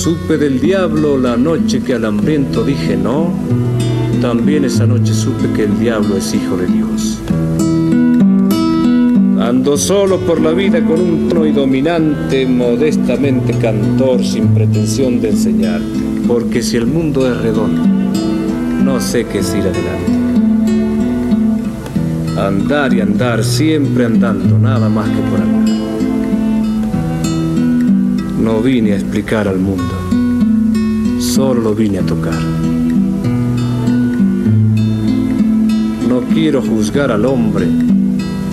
supe del diablo la noche que al hambriento dije no, también esa noche supe que el diablo es hijo de Dios. Ando solo por la vida con un tono y dominante, modestamente cantor, sin pretensión de enseñarte. Porque si el mundo es redondo, no sé qué es ir adelante. Andar y andar, siempre andando, nada más que por andar. No vine a explicar al mundo, solo lo vine a tocar. No quiero juzgar al hombre,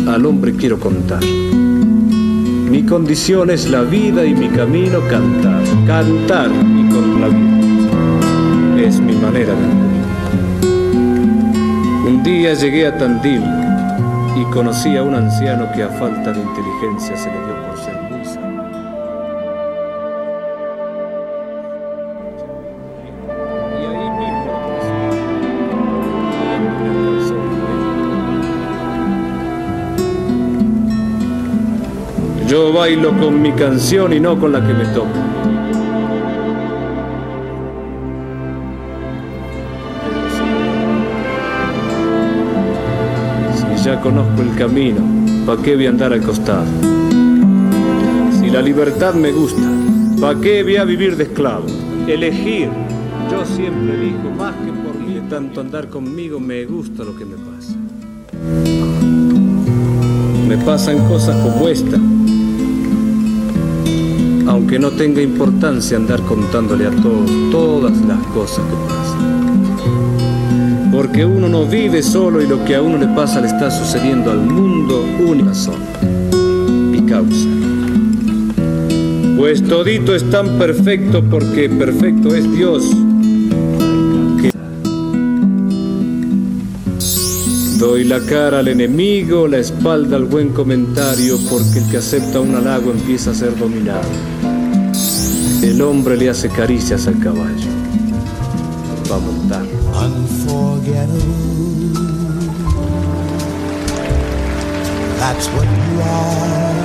al hombre quiero contar. Mi condición es la vida y mi camino cantar, cantar y con la vida. Es mi manera de vivir. Un día llegué a Tandil y conocí a un anciano que a falta de inteligencia se le dio Yo bailo con mi canción y no con la que me toca. Si ya conozco el camino, ¿pa' qué voy a andar al costado? Si la libertad me gusta, ¿pa' qué voy a vivir de esclavo? Elegir, yo siempre elijo más que por mí. Tanto andar conmigo me gusta lo que me pasa. Me pasan cosas como esta, aunque no tenga importancia andar contándole a todos todas las cosas que pasan. Porque uno no vive solo y lo que a uno le pasa le está sucediendo al mundo una razón y causa. Pues todito es tan perfecto porque perfecto es Dios. Doy la cara al enemigo, la espalda al buen comentario, porque el que acepta un halago empieza a ser dominado. El hombre le hace caricias al caballo. Va a unforgettable. That's what you are.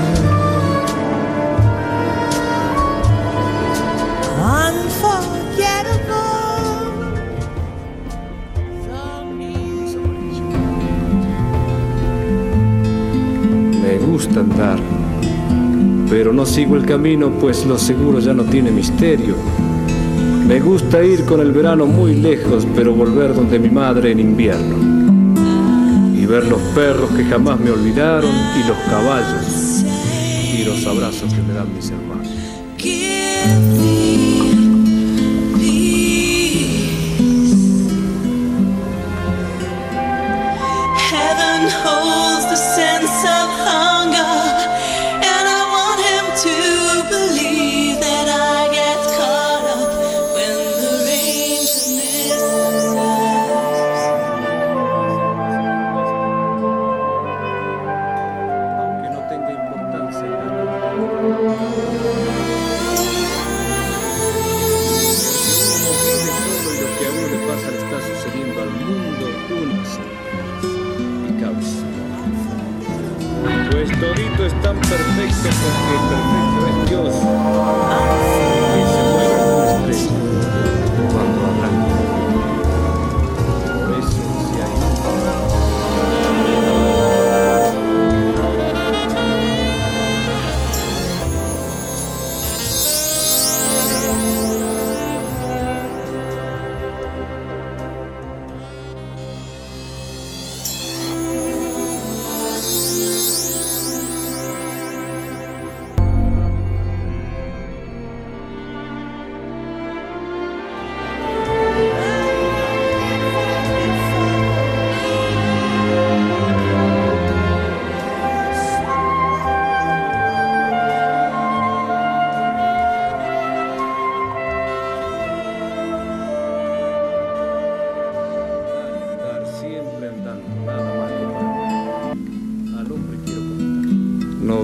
Unforgettable. Gusta andar, pero no sigo el camino, pues lo seguro ya no tiene misterio. Me gusta ir con el verano muy lejos, pero volver donde mi madre en invierno. Y ver los perros que jamás me olvidaron y los caballos y los abrazos que me dan mis hermanos. Heaven holds the sense of Todito es tan perfecto porque perfecto es Dios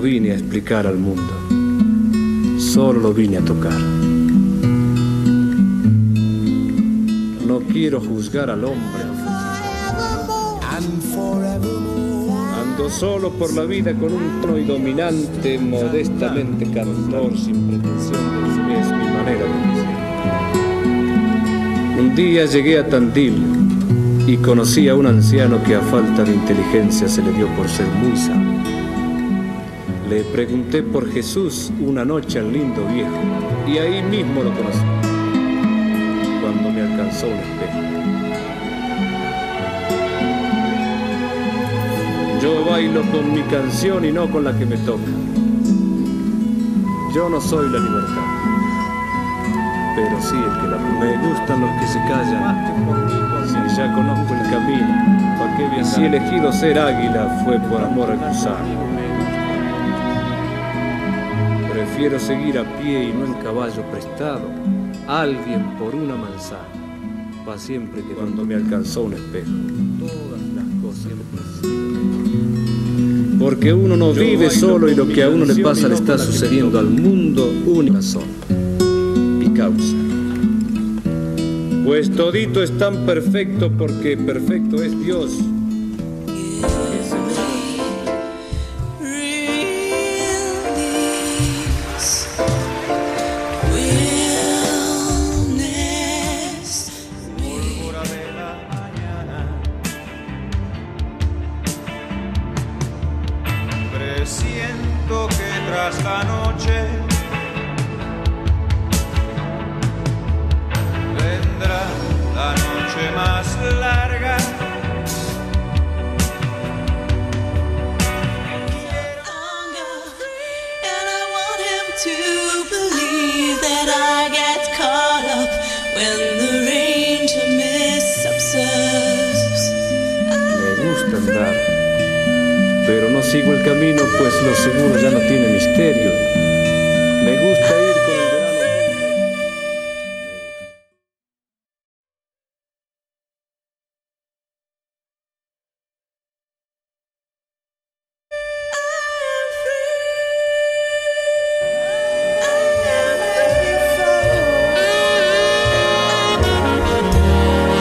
Vine a explicar al mundo, solo lo vine a tocar. No quiero juzgar al hombre. Ando solo por la vida con un tono dominante, modestamente cantor, sin pretensión de es mi manera de decir. Un día llegué a Tandil y conocí a un anciano que a falta de inteligencia se le dio por ser muy. Le pregunté por Jesús una noche al lindo viejo y ahí mismo lo conocí, cuando me alcanzó un espejo. Yo bailo con mi canción y no con la que me toca. Yo no soy la libertad, pero sí el que la Me gustan los que se callan. Si ya conozco el camino. Si elegido ser águila fue por amor al gusano. Prefiero seguir a pie y no en caballo prestado. Alguien por una manzana. Pa' siempre que cuando me alcanzó un espejo. Todas las cosas porque uno no vive solo y lo que a uno le pasa le está sucediendo al mundo una razón y causa. Pues todito es tan perfecto porque perfecto es Dios. Sigo el camino pues lo seguro ya no tiene misterio. Me gusta ir con el verano.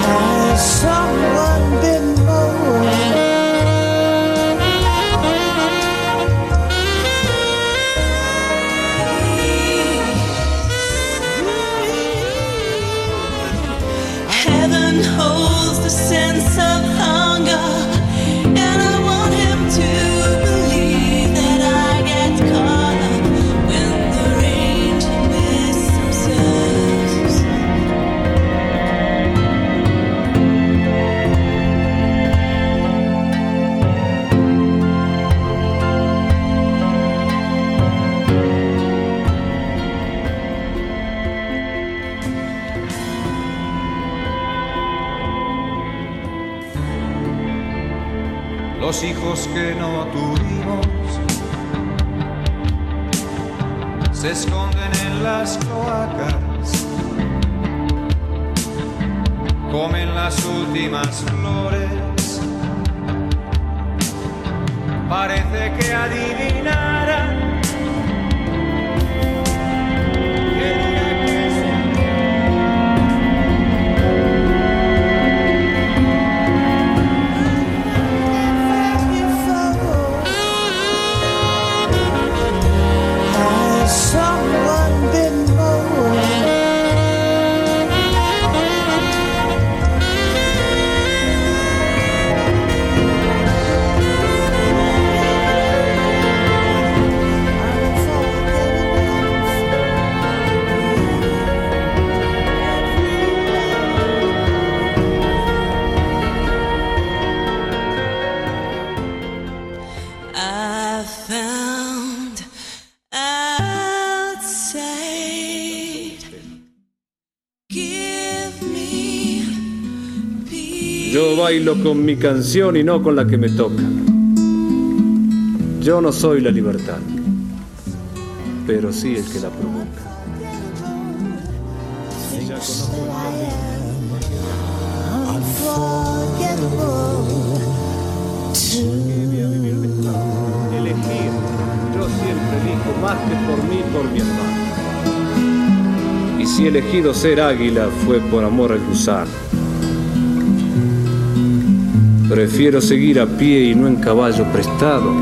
Has someone Los hijos que no tuvimos se esconden en las cloacas, comen las últimas flores. Parece que adivinaran. Bailo con mi canción y no con la que me toca. Yo no soy la libertad, pero sí el que la provoca. Elegir, yo siempre elijo más que por mí, por mi hermano. Y si elegido ser águila fue por amor al gusano. Prefiero seguir a pie y no en caballo prestado.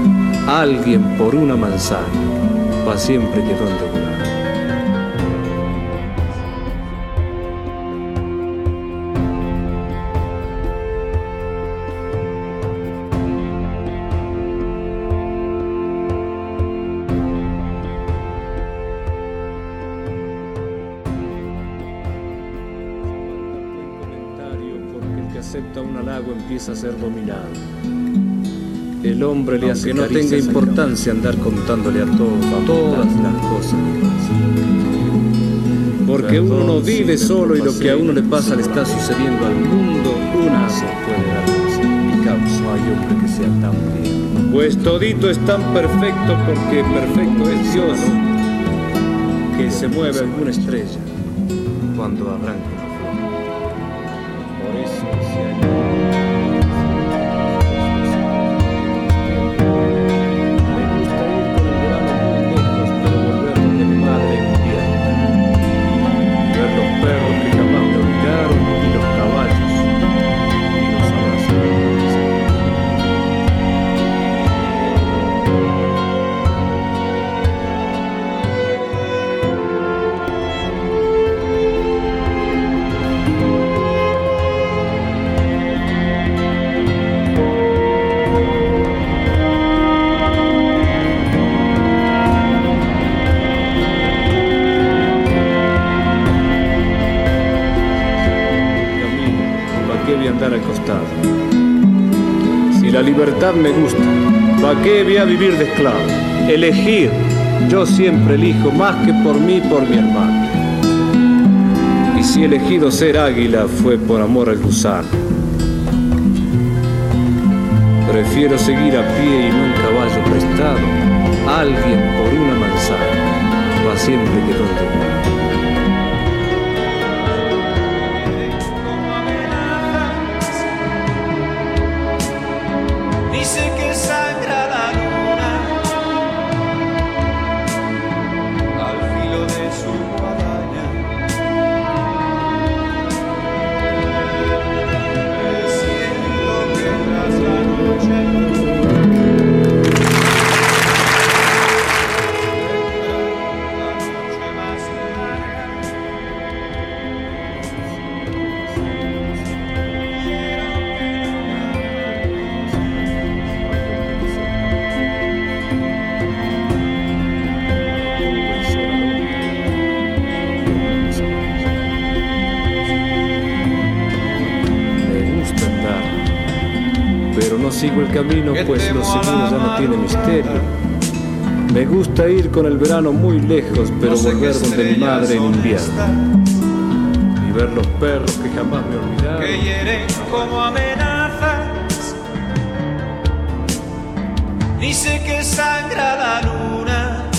Alguien por una manzana, pa' siempre que donde volar. A ser dominado. El hombre le hace que no tenga importancia andar contándole a todos todas las cosas. Porque uno no vive solo y lo que a uno le pasa le está sucediendo al mundo, una se puede dar. Y causa, no hay hombre que sea tan bien. Pues todito es tan perfecto porque perfecto es Dios, que se mueve alguna estrella cuando arranca me gusta, ¿para qué voy a vivir de esclavo? Elegir, yo siempre elijo más que por mí, por mi hermano. Y si elegido ser águila fue por amor al gusano. Prefiero seguir a pie y no en caballo prestado, alguien por una manzana, va siempre que donde el camino, pues lo seguro ya no tiene misterio. Me gusta ir con el verano muy lejos, pero sé volver donde mi madre en invierno. Y ver los perros que jamás me olvidaron. que hieren como amenazas. Dice que sangra la luna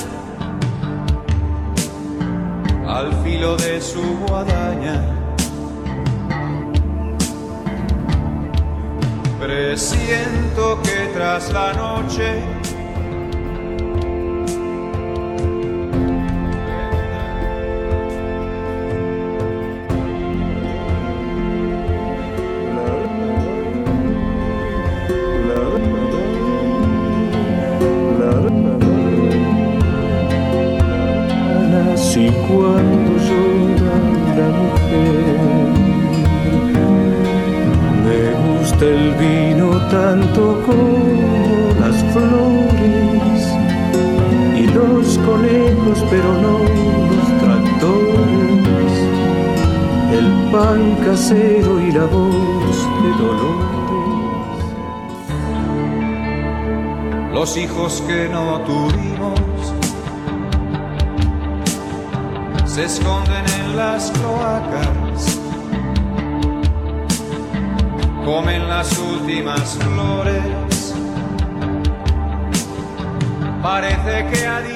al filo de su guadaña. Presiento que tras la noche el pan casero y la voz de Dolores. los hijos que no tuvimos se esconden en las cloacas, comen las últimas flores. Parece que adiós